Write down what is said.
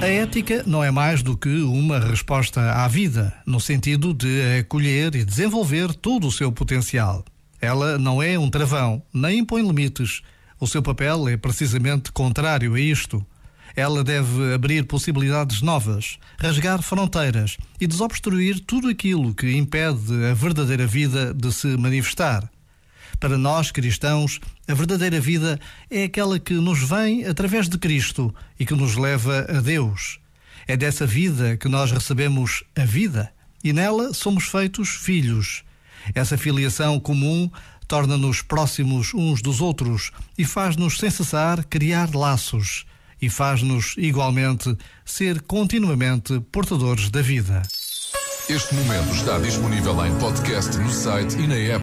A ética não é mais do que uma resposta à vida, no sentido de acolher e desenvolver todo o seu potencial. Ela não é um travão, nem impõe limites. O seu papel é precisamente contrário a isto. Ela deve abrir possibilidades novas, rasgar fronteiras e desobstruir tudo aquilo que impede a verdadeira vida de se manifestar. Para nós cristãos, a verdadeira vida é aquela que nos vem através de Cristo e que nos leva a Deus. É dessa vida que nós recebemos a vida e nela somos feitos filhos. Essa filiação comum torna-nos próximos uns dos outros e faz-nos, sem cessar, criar laços e faz-nos, igualmente, ser continuamente portadores da vida. Este momento está disponível em podcast no site e na app.